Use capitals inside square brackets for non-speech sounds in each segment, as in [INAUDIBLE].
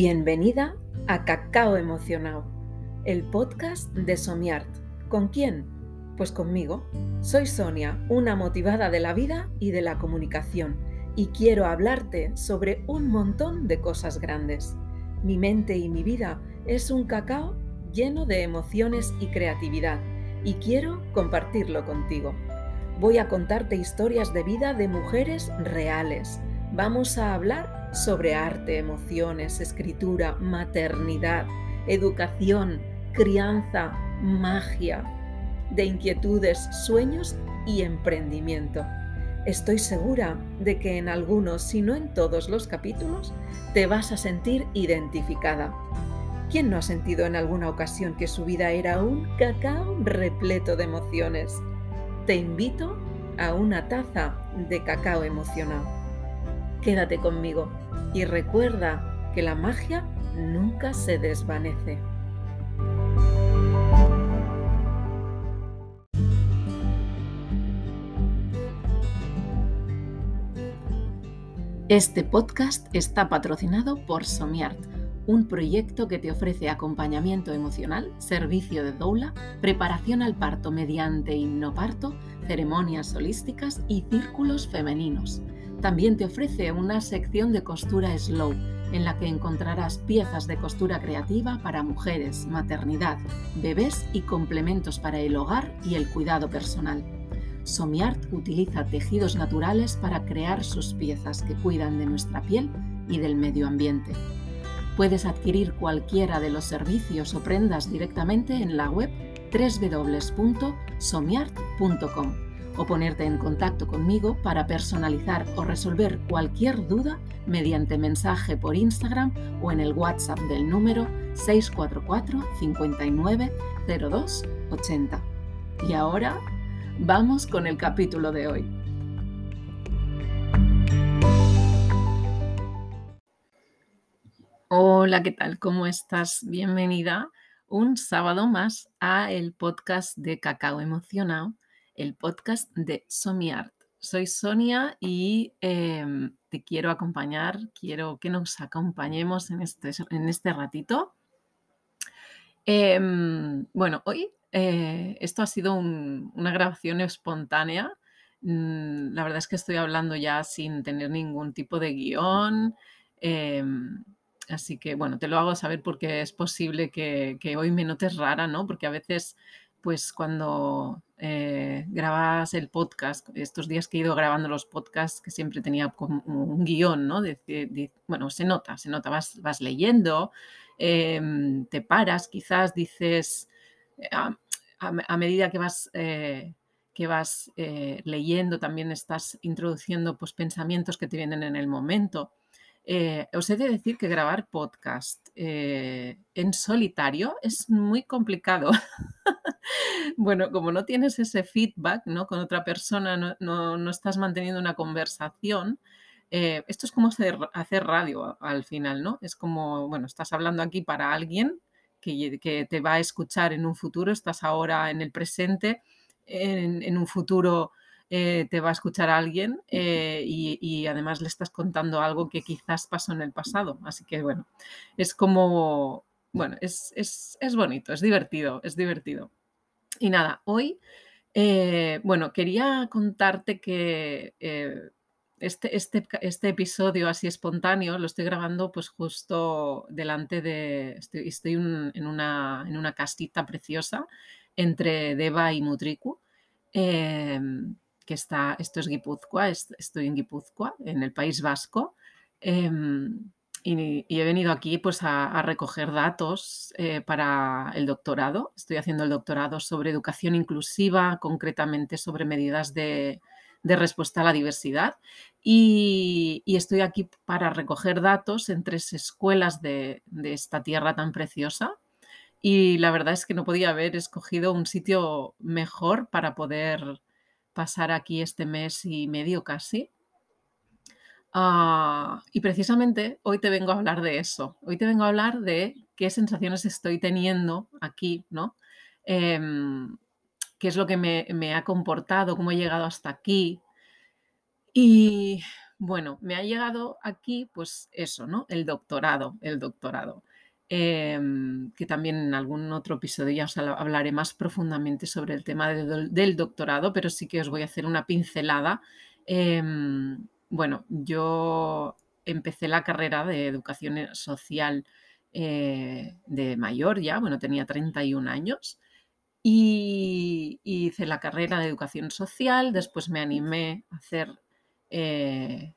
Bienvenida a Cacao Emocionado, el podcast de Somiart. ¿Con quién? Pues conmigo. Soy Sonia, una motivada de la vida y de la comunicación, y quiero hablarte sobre un montón de cosas grandes. Mi mente y mi vida es un cacao lleno de emociones y creatividad, y quiero compartirlo contigo. Voy a contarte historias de vida de mujeres reales. Vamos a hablar sobre arte, emociones, escritura, maternidad, educación, crianza, magia, de inquietudes, sueños y emprendimiento. Estoy segura de que en algunos, si no en todos los capítulos, te vas a sentir identificada. ¿Quién no ha sentido en alguna ocasión que su vida era un cacao repleto de emociones? te invito a una taza de cacao emocional. Quédate conmigo y recuerda que la magia nunca se desvanece. Este podcast está patrocinado por Somiart un proyecto que te ofrece acompañamiento emocional, servicio de doula, preparación al parto mediante hipnoparto, ceremonias holísticas y círculos femeninos. También te ofrece una sección de costura slow, en la que encontrarás piezas de costura creativa para mujeres, maternidad, bebés y complementos para el hogar y el cuidado personal. Somiart utiliza tejidos naturales para crear sus piezas que cuidan de nuestra piel y del medio ambiente. Puedes adquirir cualquiera de los servicios o prendas directamente en la web www.somiart.com o ponerte en contacto conmigo para personalizar o resolver cualquier duda mediante mensaje por Instagram o en el WhatsApp del número 644 59 02 80. Y ahora vamos con el capítulo de hoy. Hola, ¿qué tal? ¿Cómo estás? Bienvenida un sábado más a el podcast de Cacao Emocionado, el podcast de Somiart. Soy Sonia y em, te quiero acompañar, quiero que nos acompañemos en este, en este ratito. Em, bueno, hoy eh, esto ha sido una grabación espontánea. Mm, la verdad es que estoy hablando ya sin tener ningún tipo de guion. Em, Así que bueno, te lo hago saber porque es posible que, hoy me notes rara, ¿no? Porque a veces, pues cuando eh, grabas el podcast, estos días que he ido grabando los podcasts, que siempre tenía como un guion, ¿no? bueno, se nota, se nota, vas, vas leyendo, em, te paras, quizás dices, eh, a, medida que vas... Eh, que vas leyendo, también estás introduciendo pues, pensamientos que te vienen en el momento. Eh, os he de decir que grabar podcast eh, en solitario es muy complicado. [LAUGHS] bueno, como no tienes ese feedback ¿no? con otra persona, no, estás manteniendo una conversación, eh, esto es como hacer, radio al final, ¿no? Es como, bueno, estás hablando aquí para alguien que, que, te va a escuchar en un futuro, estás ahora en el presente, en, en un futuro eh, te va a escuchar alguien eh, y, además le estás contando algo que quizás pasó en el pasado. Así que bueno, es como, bueno, es, bonito, es divertido, es divertido. Y nada, hoy, eh, bueno, quería contarte que este, este, este, episodio así espontáneo lo estoy grabando pues justo delante de, estoy, en, una, en una castita preciosa entre Deva y Mutriku. Em, que está, esto es Guipúzcoa, estoy en Guipúzcoa, en el País Vasco, em, y, he venido aquí pues a, recoger datos eh, para el doctorado. Estoy haciendo el doctorado sobre educación inclusiva, concretamente sobre medidas de, respuesta a la diversidad. Y, estoy aquí para recoger datos en tres escuelas de, de, esta tierra tan preciosa. Y la verdad es que no podía haber escogido un sitio mejor para poder pasar aquí este mes y medio casi. Ah, y precisamente hoy te vengo a hablar de eso. Hoy te vengo a hablar de qué sensaciones estoy teniendo aquí, ¿no? Em, qué es lo que me, ha comportado, cómo he llegado hasta aquí. Y Bueno, me ha llegado aquí, pues eso, ¿no? El doctorado, el doctorado. Em, que también en algún otro episodio ya os hablaré más profundamente sobre el tema del doctorado, pero sí que os voy a hacer una pincelada. Em, bueno, yo empecé la carrera de educación social eh, de mayor ya, bueno, tenía 31 años y, hice la carrera de educación social, después me animé a hacer eh,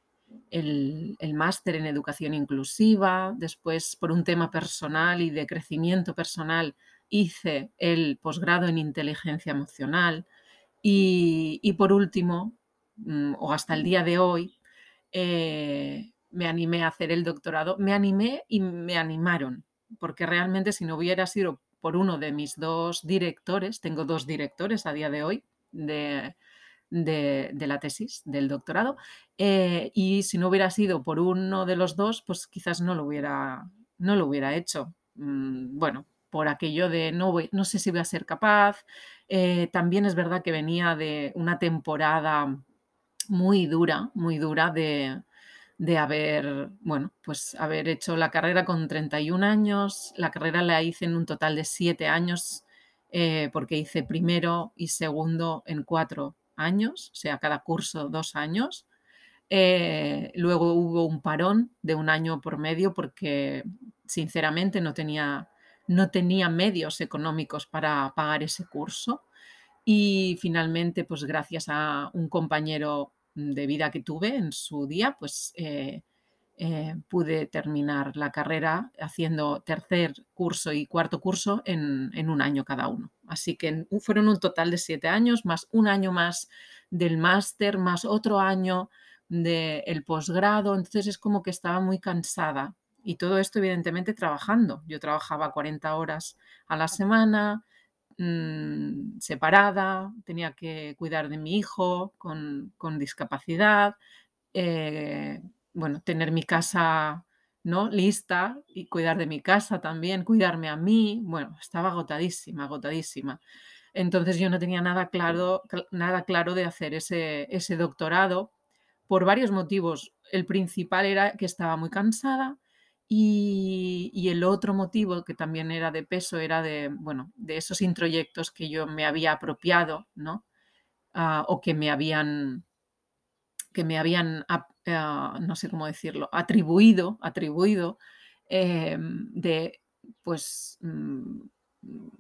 el, máster en educación inclusiva, después por un tema personal y de crecimiento personal hice el posgrado en inteligencia emocional y, por último, mm, o hasta el día de hoy, eh, me animé a hacer el doctorado. Me animé y me animaron, porque realmente si no hubiera sido por uno de mis dos directores, tengo dos directores a día de hoy de, de, la tesis, del doctorado, eh, y si no hubiera sido por uno de los dos, pues quizás no lo hubiera, no lo hubiera hecho. Mm, bueno, por aquello de no, no sé si voy a ser capaz. Eh, también es verdad que venía de una temporada muy dura, muy dura de, de haber, bueno, pues haber hecho la carrera con 31 años. La carrera la hice en un total de 7 años, eh, porque hice primero y segundo en 4 años, o sea, cada curso dos años. Eh, luego hubo un parón de un año por medio porque sinceramente no tenía, no tenía medios económicos para pagar ese curso. Y finalmente, pues gracias a un compañero de vida que tuve en su día, pues eh, eh, pude terminar la carrera haciendo tercer curso y cuarto curso en, un año cada uno. Así que fueron un total de siete años, más un año más del máster, más otro año del posgrado. Entonces es como que estaba muy cansada. Y todo esto evidentemente trabajando. Yo trabajaba 40 horas a la semana, Mm, separada, tenía que cuidar de mi hijo con, discapacidad, eh, bueno, tener mi casa ¿no? lista y cuidar de mi casa también, cuidarme a mí, bueno, estaba agotadísima, agotadísima. Entonces yo no tenía nada claro, nada claro de hacer ese, ese doctorado por varios motivos. El principal era que estaba muy cansada, y, el otro motivo que también era de peso era de, bueno, de esos introyectos que yo me había apropiado, ¿no? Ah, o que me habían, que me habían, ah, no sé cómo decirlo, atribuido, atribuido em, de, pues, mm,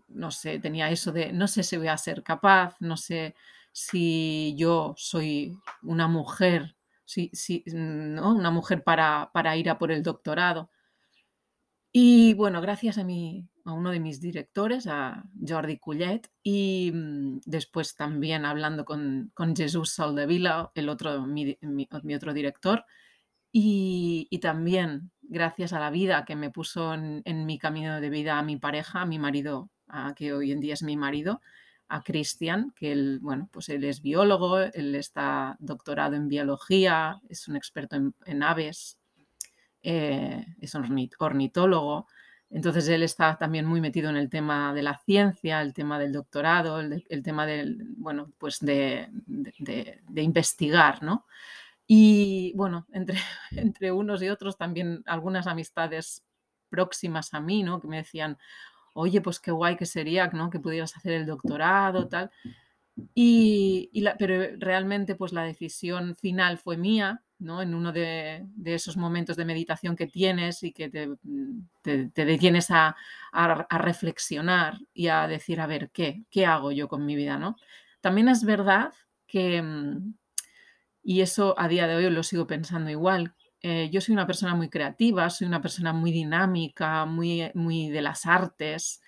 no sé, tenía eso de, no sé si voy a ser capaz, no sé si yo soy una mujer, si, si, ¿no? una mujer para, para ir a por el doctorado. Y bueno, gracias a, mi, a uno de mis directores, a Jordi Cullet, y mm, después también hablando con, con Jesús Soldevila, el otro, mi, otro director, y, también gracias a la vida que me puso en, mi camino de vida a mi pareja, a mi marido, a, que hoy en día es mi marido, a Cristian, que él, bueno, pues él es biólogo, él está doctorado en biología, es un experto en aves, eh, es ornitólogo. Entonces él está también muy metido en el tema de la ciencia, el tema del doctorado, el, tema del, bueno, pues de, investigar, ¿no? Y bueno, [LAUGHS] entre, unos y otros también algunas amistades próximas a mí, ¿no? Que me decían, oye, pues qué guay que sería, ¿no? Que pudieras hacer el doctorado, tal. Y, la, pero realmente pues la decisión final fue mía, ¿no? En uno de, esos momentos de meditación que tienes y que te, te, detienes a, reflexionar y a decir, a ver, ¿qué? ¿Qué hago yo con mi vida? ¿no? También es verdad que, mm, y eso a día de hoy lo sigo pensando igual, eh, yo soy una persona muy creativa, soy una persona muy dinámica, muy, muy de las artes.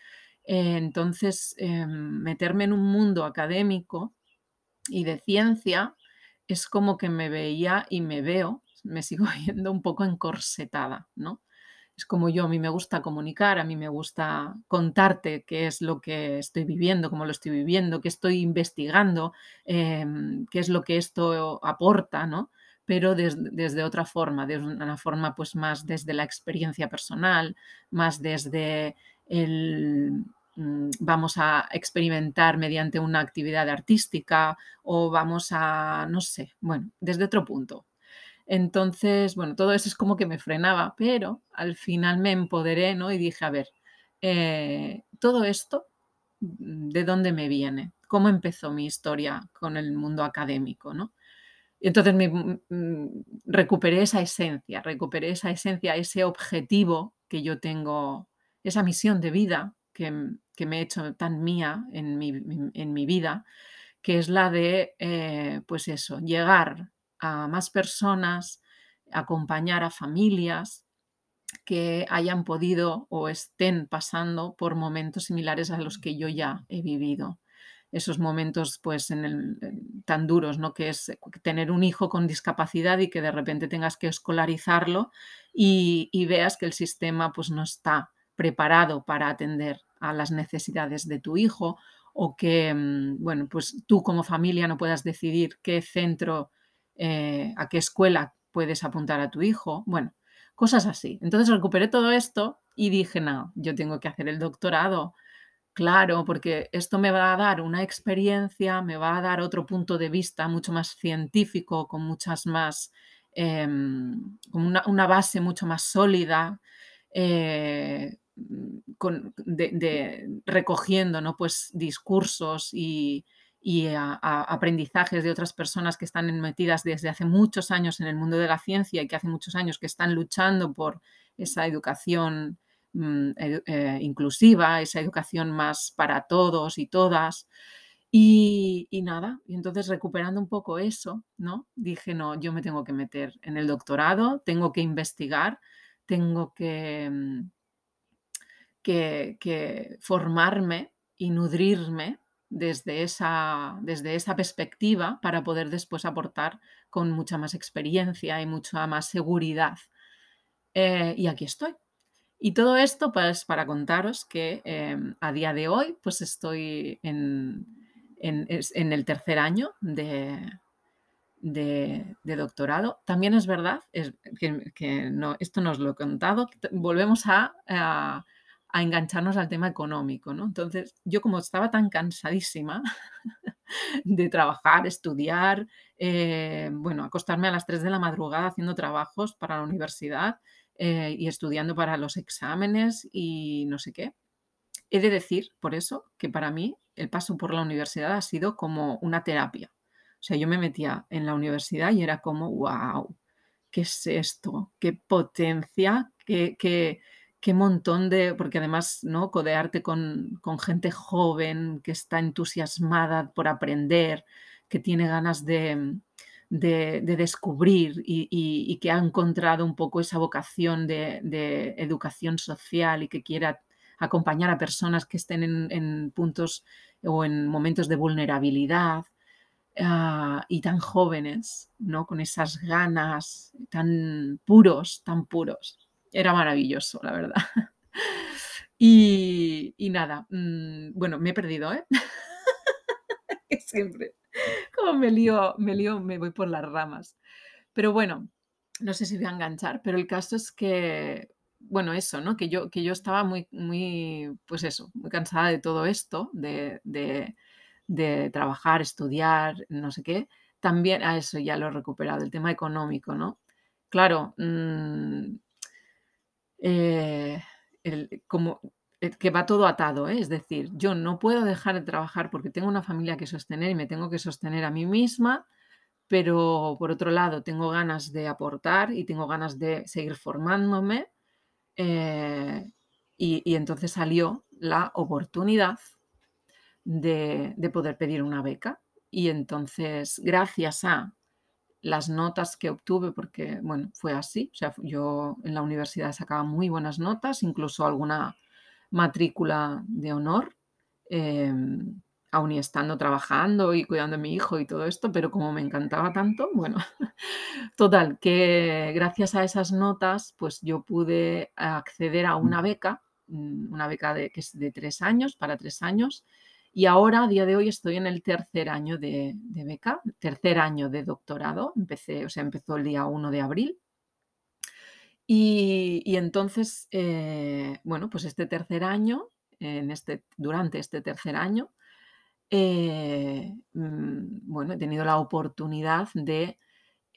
Eh, entonces, em, meterme en un mundo académico y de ciencia es como que me veía y me veo, me sigo [LAUGHS] viendo un poco encorsetada, ¿no? Es como yo, a mí me gusta comunicar, a mí me gusta contarte qué es lo que estoy viviendo, cómo lo estoy viviendo, qué estoy investigando, em, qué es lo que esto aporta, ¿no? Pero desde otra forma, de una forma pues más desde la experiencia personal, más desde el, vamos a experimentar mediante una actividad artística o vamos a, no sé, bueno, desde otro punto. Entonces, bueno, todo eso es como que me frenaba, pero al final me empoderé, ¿no? Y dije, a ver, eh, todo esto, mm, ¿de dónde me viene? ¿Cómo empezó mi historia con el mundo académico, ¿no? Y entonces me, mm, mm, recuperé esa esencia, recuperé esa esencia, ese objetivo que yo tengo, esa misión de vida que, que me he hecho tan mía en mi, en mi vida, que es la de, eh, pues eso, llegar a más personas, acompañar a familias que hayan podido o estén pasando por momentos similares a los que yo ya he vivido. Esos momentos pues en el, tan duros, ¿no? Que es tener un hijo con discapacidad y que de repente tengas que escolarizarlo y, y veas que el sistema pues no está preparado para atender a las necesidades de tu hijo o que, mm, bueno, pues tú como familia no puedas decidir qué centro, eh, a qué escuela puedes apuntar a tu hijo, bueno, cosas así. Entonces recuperé todo esto y dije, no, yo tengo que hacer el doctorado, claro, porque esto me va a dar una experiencia, me va a dar otro punto de vista mucho más científico, con muchas más, em, con una, base mucho más sólida. Eh, Mm, de, recogiendo ¿no? pues, discursos y, aprendizajes de otras personas que están metidas desde hace muchos años en el mundo de la ciencia y que hace muchos años que están luchando por esa educación mm, eh, inclusiva, esa educación más para todos y todas. Y, y, nada, y entonces recuperando un poco eso, ¿no? Dije, no, yo me tengo que meter en el doctorado, tengo que investigar, tengo que, mm, que, formarme y nutrirme desde esa, desde esa perspectiva para poder después aportar con mucha más experiencia y mucha más seguridad. Eh, y aquí estoy. Y todo esto pues para contaros que em, a día de hoy pues estoy en, en, el tercer año de, de, doctorado. También es verdad es que, no, esto nos lo he contado, volvemos a engancharnos al tema económico, ¿no? Entonces, yo como estaba tan cansadísima [LAUGHS] de trabajar, estudiar, eh, bueno, acostarme a las 3 de la madrugada haciendo trabajos para la universidad eh, y estudiando para los exámenes y no sé qué. He de decir, por eso, que para mí el paso por la universidad ha sido como una terapia. O sea, yo me metía en la universidad y era como, wow, ¿qué es esto? ¿Qué potencia? ¿Qué, qué, qué montón de, porque además, ¿no? Codearte con, gente joven que está entusiasmada por aprender, que tiene ganas de, descubrir y, que ha encontrado un poco esa vocación de, educación social y que quiera acompañar a personas que estén en, puntos o en momentos de vulnerabilidad ah, y tan jóvenes, ¿no? Con esas ganas tan puros, tan puros era maravilloso, la verdad. [LAUGHS] Y, nada, mm, bueno, me he perdido, ¿eh? [LAUGHS] Siempre. Como me lío, me lío, me voy por las ramas. Pero bueno, no sé si voy a enganchar, pero el caso es que, bueno, eso, ¿no? Que yo, que yo estaba muy, muy, pues eso, muy cansada de todo esto, de, de, trabajar, estudiar, no sé qué. También, a eso ya lo he recuperado, el tema económico, ¿no? Claro, mm, eh, como, eh, que va todo atado, ¿eh? es decir, yo no puedo dejar de trabajar porque tengo una familia que sostener y me tengo que sostener a mí misma, pero por otro lado tengo ganas de aportar y tengo ganas de seguir formándome y, entonces salió la oportunidad de, de poder pedir una beca y entonces gracias a las notas que obtuve, porque, bueno, fue así. O sea, yo en la universidad sacaba muy buenas notas, incluso alguna matrícula de honor, em, aún y estando trabajando y cuidando a mi hijo y todo esto, pero como me encantaba tanto, bueno, [LAUGHS] total, que gracias a esas notas, pues yo pude acceder a una beca, mm, una beca de, que es de tres años, para tres años, y ahora, a día de hoy, estoy en el tercer año de, beca, tercer año de doctorado. Empecé, o sea, empezó el día 1 de abril. Y, entonces, eh, bueno, pues este tercer año, en este, durante este tercer año, eh, mm, bueno, he tenido la oportunidad de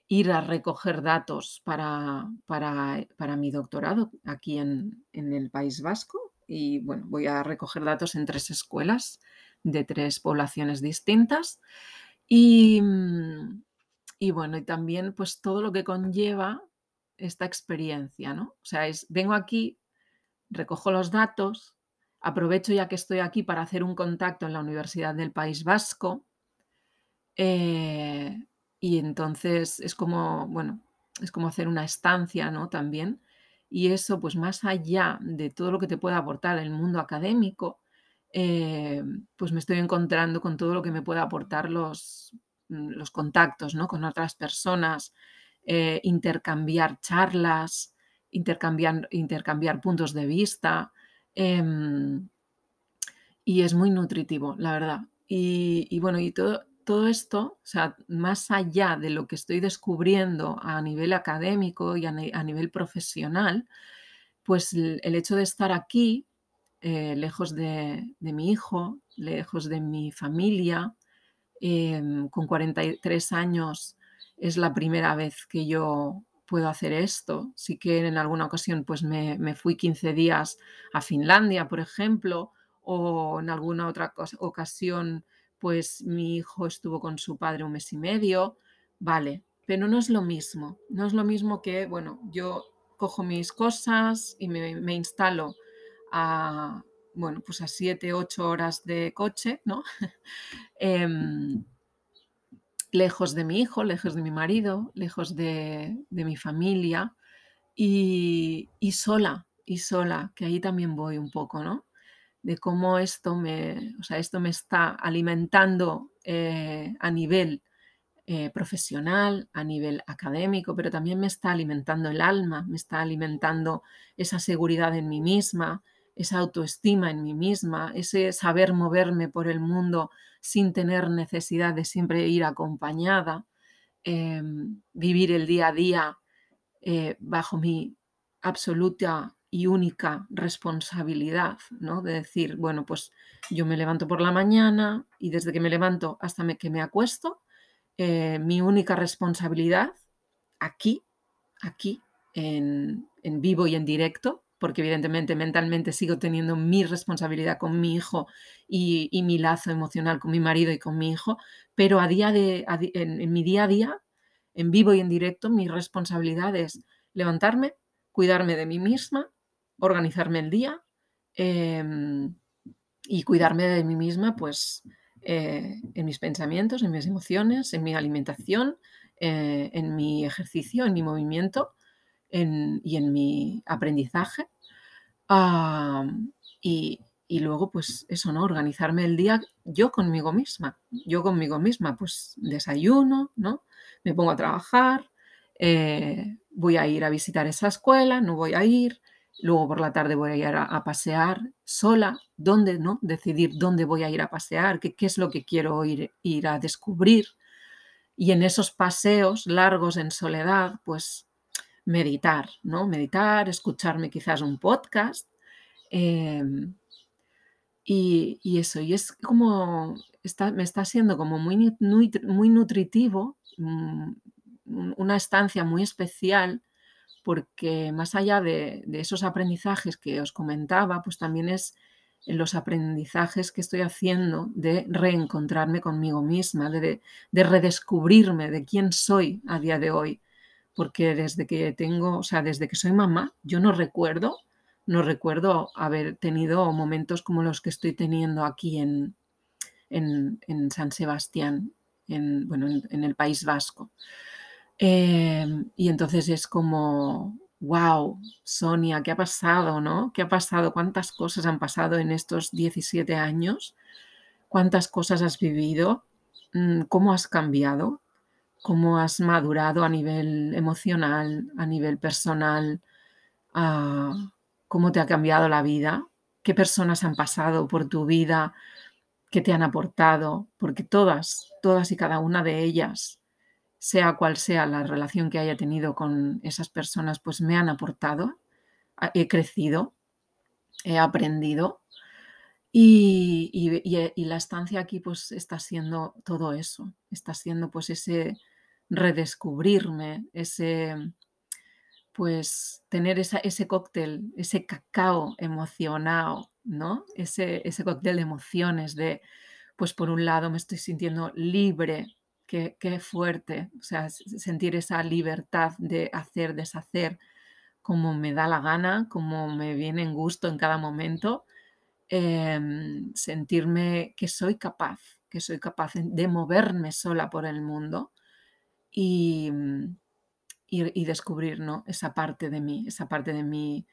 ir a recoger datos para, para, mi doctorado aquí en, el País Vasco. Y bueno, voy a recoger datos en tres escuelas de tres poblaciones distintas. Y, mm, y bueno, y también pues todo lo que conlleva esta experiencia, ¿no? O sea, es, vengo aquí, recojo los datos, aprovecho ya que estoy aquí para hacer un contacto en la Universidad del País Vasco. Eh, y entonces es como, bueno, es como hacer una estancia, ¿no? También. Y eso, pues más allá de todo lo que te puede aportar el mundo académico, eh, pues me estoy encontrando con todo lo que me puede aportar los, mm, los contactos, ¿no? Con otras personas, eh, intercambiar charlas, intercambiar, intercambiar puntos de vista. Em, y es muy nutritivo, la verdad. Y, y bueno, y todo, todo esto, o sea, más allá de lo que estoy descubriendo a nivel académico y a, nivel profesional, pues el, hecho de estar aquí, eh, lejos de, mi hijo, lejos de mi familia, em, con 43 años, es la primera vez que yo puedo hacer esto. Sí que en alguna ocasión pues me, me fui 15 días a Finlandia, por ejemplo, o en alguna otra ocasión pues mi hijo estuvo con su padre un mes y medio, vale, pero no es lo mismo, no es lo mismo que, bueno, yo cojo mis cosas y me, instalo a, bueno, pues a siete, ocho horas de coche, ¿no? [LAUGHS] Em, lejos de mi hijo, lejos de mi marido, lejos de, mi familia y, y, sola, y sola, que ahí también voy un poco, ¿no? de cómo esto me, o sea, esto me está alimentando eh, a nivel eh, profesional, a nivel académico, pero también me está alimentando el alma, me está alimentando esa seguridad en mí misma, esa autoestima en mí misma, ese saber moverme por el mundo sin tener necesidad de siempre ir acompañada, em, vivir el día a día eh, bajo mi absoluta y única responsabilidad, ¿no? De decir, bueno, pues yo me levanto por la mañana y desde que me levanto hasta que me acuesto, eh, mi única responsabilidad aquí, aquí, en, vivo y en directo, porque evidentemente mentalmente sigo teniendo mi responsabilidad con mi hijo y, mi lazo emocional con mi marido y con mi hijo, pero a día de, en mi día a día, en vivo y en directo, mi responsabilidad es levantarme, cuidarme de mí misma, organizarme el día em, y cuidarme de mí misma, pues eh, en mis pensamientos, en mis emociones, en mi alimentación, eh, en mi ejercicio, en mi movimiento y en mi aprendizaje. Y, y, luego, pues eso, ¿no? Organizarme el día yo conmigo misma. Yo conmigo misma, pues desayuno, ¿no? Me pongo a trabajar, eh, voy a ir a visitar esa escuela, no voy a ir, Luego por la tarde voy a ir a, pasear sola, dónde, ¿no? Decidir dónde voy a ir a pasear, qué, qué es lo que quiero ir, ir a descubrir. Y en esos paseos largos en soledad, pues meditar, ¿no? Meditar, escucharme quizás un podcast. Em, y, eso, y es como, está, me está siendo como muy, muy, muy nutritivo, mm, una estancia muy especial porque más allá de, esos aprendizajes que os comentaba, pues también es los aprendizajes que estoy haciendo de reencontrarme conmigo misma, de, redescubrirme de quién soy a día de hoy. Porque desde que tengo, o sea, desde que soy mamá, yo no recuerdo, no recuerdo haber tenido momentos como los que estoy teniendo aquí en, en, San Sebastián, en, bueno, en el País Vasco. Em, y entonces es como, wow, Sonia, ¿qué ha pasado, no? ¿Qué ha pasado? ¿Cuántas cosas han pasado en estos 17 años? ¿Cuántas cosas has vivido? Mm, ¿Cómo has cambiado? ¿Cómo has madurado a nivel emocional, a nivel personal? ¿Cómo te ha cambiado la vida? ¿Qué personas han pasado por tu vida? ¿Qué te han aportado? Porque todas, todas y cada una de ellas sea cual sea la relación que haya tenido con esas personas, pues me han aportado, he crecido, he aprendido y, la estancia aquí pues está siendo todo eso, está siendo pues ese redescubrirme, ese, pues tener ese cóctel, ese cacao emocionado, ¿no? Ese, ese cóctel de emociones, de, pues por un lado me estoy sintiendo libre, qué, qué fuerte, o sea, sentir esa libertad de hacer, deshacer, como me da la gana, como me viene en gusto en cada momento, em, sentirme que soy capaz, que soy capaz de moverme sola por el mundo y, y, descubrir ¿no? esa parte de mí, esa parte de mí,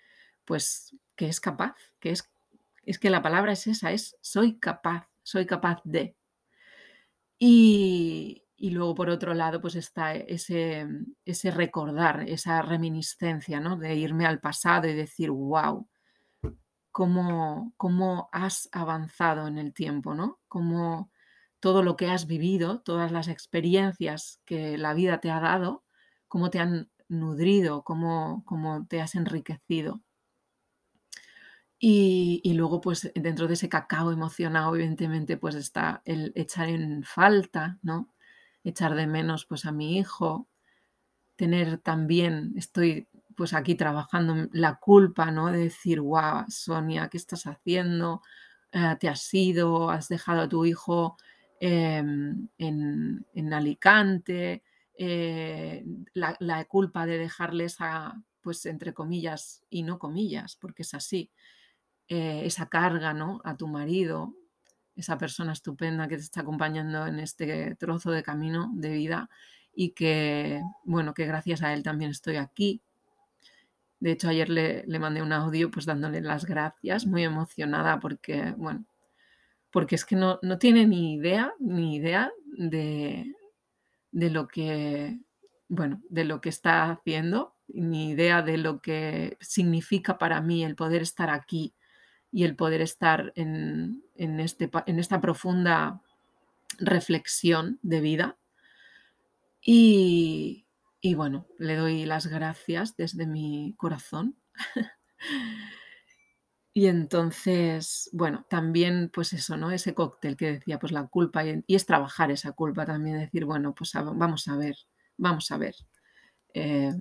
pues que es capaz, que es, es que la palabra es esa, es soy capaz, soy capaz de. Y, y luego, por otro lado, pues está ese, ese recordar, esa reminiscencia, ¿no? De irme al pasado y decir, wow, cómo, cómo has avanzado en el tiempo, ¿no? Cómo todo lo que has vivido, todas las experiencias que la vida te ha dado, cómo te han nutrido, cómo, cómo te has enriquecido. Y, y, luego, pues dentro de ese cacao emocionado, evidentemente, pues está el echar en falta, ¿no? echar de menos pues a mi hijo, tener también, estoy pues aquí trabajando la culpa, ¿no? De decir, wow, Sonia, ¿qué estás haciendo? Eh, te has ido, has dejado a tu hijo em, en, Alicante, eh, la, culpa de dejarles a, pues entre comillas y no comillas, porque es así, eh, esa carga, ¿no? A tu marido, esa persona estupenda que te está acompañando en este trozo de camino de vida y que, bueno, que gracias a él también estoy aquí. De hecho, ayer le, mandé un audio pues dándole las gracias, muy emocionada porque, bueno, porque es que no, no tiene ni idea, ni idea de, de lo que, bueno, de lo que está haciendo, ni idea de lo que significa para mí el poder estar aquí y el poder estar en, este, en esta profunda reflexión de vida. Y, bueno, le doy las gracias desde mi corazón. [LAUGHS] y entonces, bueno, también pues eso, ¿no? Ese cóctel que decía, pues la culpa y, es trabajar esa culpa también, decir, bueno, pues vamos a ver, vamos a ver. Eh,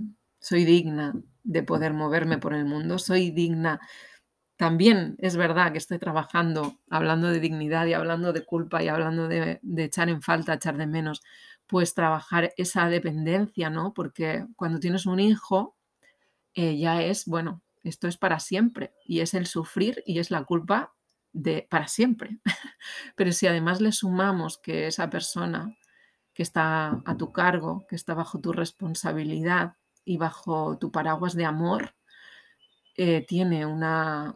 soy digna de poder moverme por el mundo, soy digna también es verdad que estoy trabajando, hablando de dignidad y hablando de culpa y hablando de, echar en falta, echar de menos, pues trabajar esa dependencia, ¿no? Porque cuando tienes un hijo, eh, ya es, bueno, esto es para siempre y es el sufrir y es la culpa de para siempre. [LAUGHS] Pero si además le sumamos que esa persona que está a tu cargo, que está bajo tu responsabilidad y bajo tu paraguas de amor, eh, tiene una,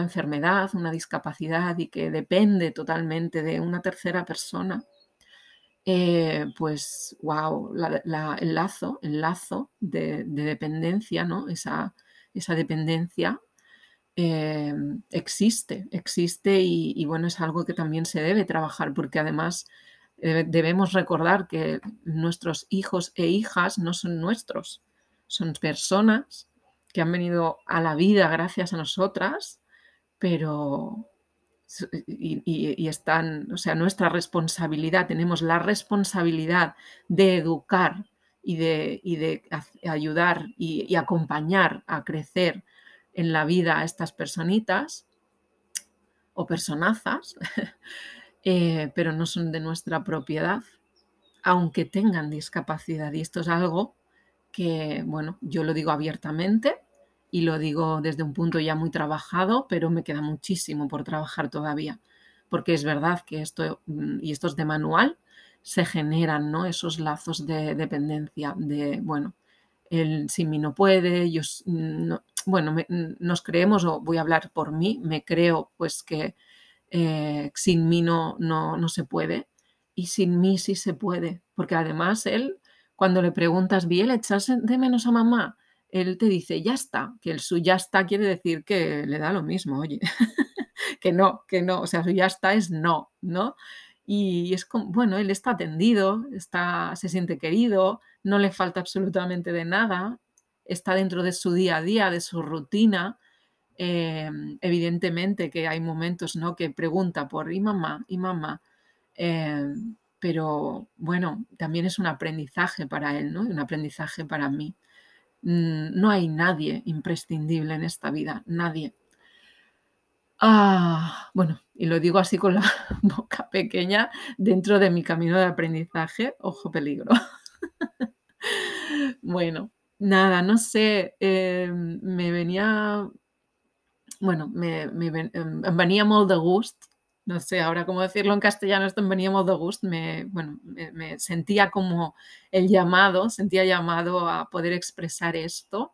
enfermedad, una discapacidad y que depende totalmente de una tercera persona, eh, pues, wow, el lazo, el lazo de, dependencia, ¿no? Esa, esa dependencia eh, existe, existe y, bueno, es algo que también se debe trabajar porque además debemos recordar que nuestros hijos e hijas no son nuestros, son personas que han venido a la vida gracias a nosotras, pero y, están, o sea, nuestra responsabilidad, tenemos la responsabilidad de educar y de, de ayudar y, acompañar a crecer en la vida a estas personitas o personazas, [LAUGHS] eh, pero no son de nuestra propiedad, aunque tengan discapacidad. Y esto es algo que, bueno, yo lo digo abiertamente y lo digo desde un punto ya muy trabajado, pero me queda muchísimo por trabajar todavía, porque es verdad que esto, mm, y esto es de manual, se generan ¿no? esos lazos de dependencia, de, bueno, él sin mí no puede, yo, mm, bueno, nos creemos, o voy a hablar por mí, me creo pues que eh, sin mí no, no, no se puede, y sin mí sí se puede, porque además él cuando le preguntas, bien, ¿echas de menos a mamá? Él te dice, ya está, que el su ya está quiere decir que le da lo mismo, oye, [LAUGHS] que no, que no, o sea, su ya está es no, ¿no? Y es como, bueno, él está atendido, está, se siente querido, no le falta absolutamente de nada, está dentro de su día a día, de su rutina. Em, evidentemente que hay momentos ¿no? que pregunta por, ¿y mamá? ¿y mamá? Em, pero bueno, también es un aprendizaje para él, ¿no? Un aprendizaje para mí. Mm, no hay nadie imprescindible en esta vida, nadie. Ah, bueno, y lo digo así con la [LAUGHS] boca pequeña dentro de mi camino de aprendizaje, ojo peligro. [LAUGHS] bueno, nada, no sé, em, me venía, bueno, me, em, em venía molt de gust, no sé ahora cómo decirlo en castellano, esto em venia molt de me, bueno, me sentía como el llamado, sentía llamado a poder expresar esto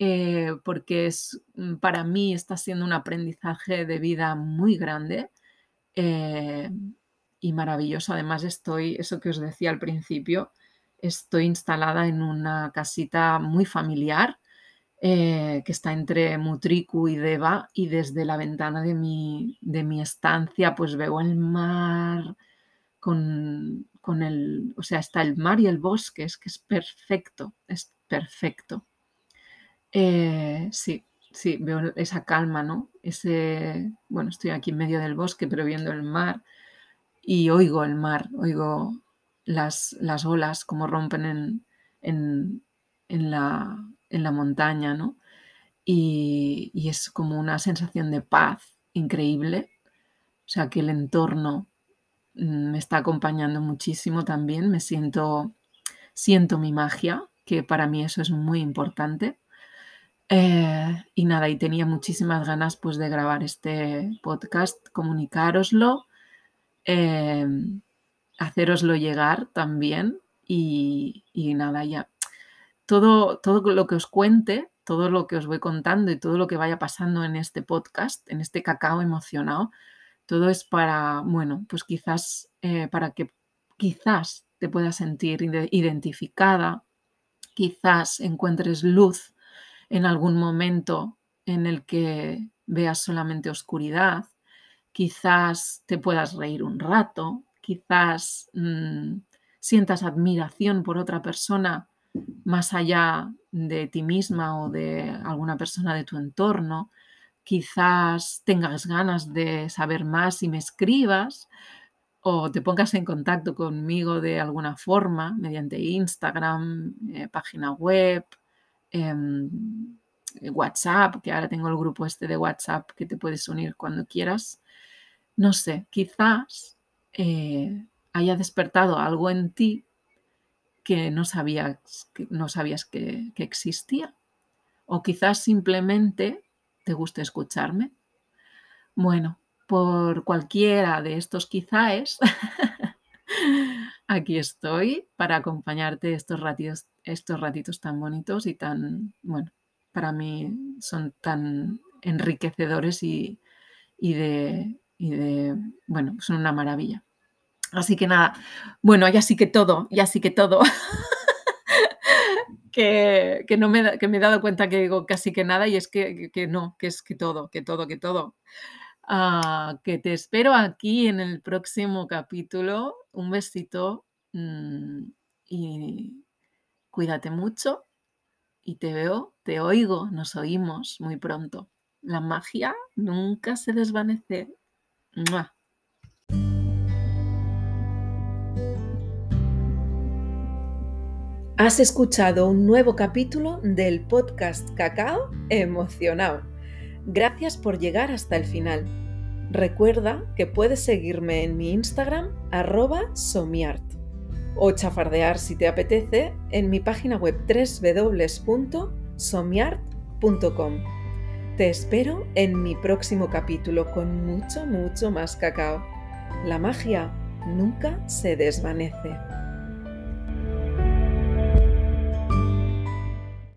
eh, porque es, mm, para mí está siendo un aprendizaje de vida muy grande eh, y maravilloso. Además estoy, eso que os decía al principio, estoy instalada en una casita muy familiar eh, que está entre Mutriku y Deva y desde la ventana de mi, de mi estancia pues veo el mar con, con el, o sea, está el mar y el bosque, es que es perfecto, es perfecto. Eh, sí, sí, veo esa calma, ¿no? Ese, bueno, estoy aquí en medio del bosque, pero viendo el mar y oigo el mar, oigo las, las olas como rompen en, en, en, la, en la montaña, ¿no? Y, y, es como una sensación de paz increíble. O sea, que el entorno mm, me está acompañando muchísimo también. Me siento, siento mi magia, que para mí eso es muy importante. Eh, y nada, y tenía muchísimas ganas pues de grabar este podcast, comunicároslo, eh, haceroslo llegar también y, nada, ya. Todo, todo lo que os cuente, todo lo que os voy contando y todo lo que vaya pasando en este podcast, en este cacao emocionado, todo es para, bueno, pues quizás eh, para que quizás te puedas sentir identificada, quizás encuentres luz en algún momento en el que veas solamente oscuridad, quizás te puedas reír un rato, quizás mm, sientas admiración por otra persona más allá de ti misma o de alguna persona de tu entorno, quizás tengas ganas de saber más y me escribas o te pongas en contacto conmigo de alguna forma mediante Instagram, eh, página web, Em, WhatsApp, que ahora tengo el grupo este de WhatsApp que te puedes unir cuando quieras. No sé, quizás eh, haya despertado algo en ti que no sabías que, no sabías que existía. O quizás simplemente te guste escucharme. Bueno, por cualquiera de estos quizás, [LAUGHS] aquí estoy para acompañarte estos ratitos, estos ratitos tan bonitos y tan, bueno, para mí son tan enriquecedores y, de, de, bueno, son una maravilla. Así que nada, bueno, ya sí que todo, ya sí que todo. [LAUGHS] que, no me, que me he dado cuenta que digo casi que nada y es que, que no, que es que todo, que todo, que todo. Ah, que te espero aquí en el próximo capítulo. Un besito mm, y cuídate mucho y te veo, te oigo, nos oímos muy pronto. La magia nunca se desvanece. Has escuchado un nuevo capítulo del podcast Cacao Emocionado. Gracias por llegar hasta el final. Recuerda que puedes seguirme en mi Instagram arroba somiart o chafardear si te apetece en mi página web www.somiart.com. Te espero en mi próximo capítulo con mucho, mucho más cacao. La magia nunca se desvanece.